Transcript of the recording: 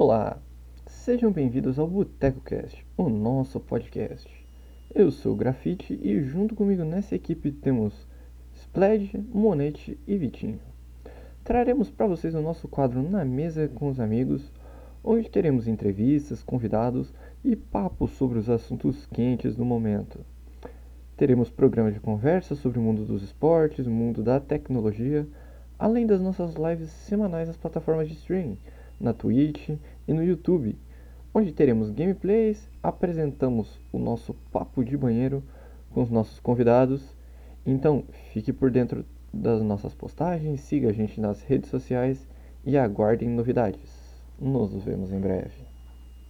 Olá, sejam bem-vindos ao Boteco Cast, o nosso podcast. Eu sou o Grafite e junto comigo nessa equipe temos Spled, Monete e Vitinho. Traremos para vocês o nosso quadro Na Mesa com os Amigos, onde teremos entrevistas, convidados e papos sobre os assuntos quentes do momento. Teremos programas de conversa sobre o mundo dos esportes, o mundo da tecnologia, além das nossas lives semanais nas plataformas de streaming, na Twitch e no YouTube, onde teremos gameplays, apresentamos o nosso papo de banheiro com os nossos convidados. Então, fique por dentro das nossas postagens, siga a gente nas redes sociais e aguardem novidades. Nos vemos em breve.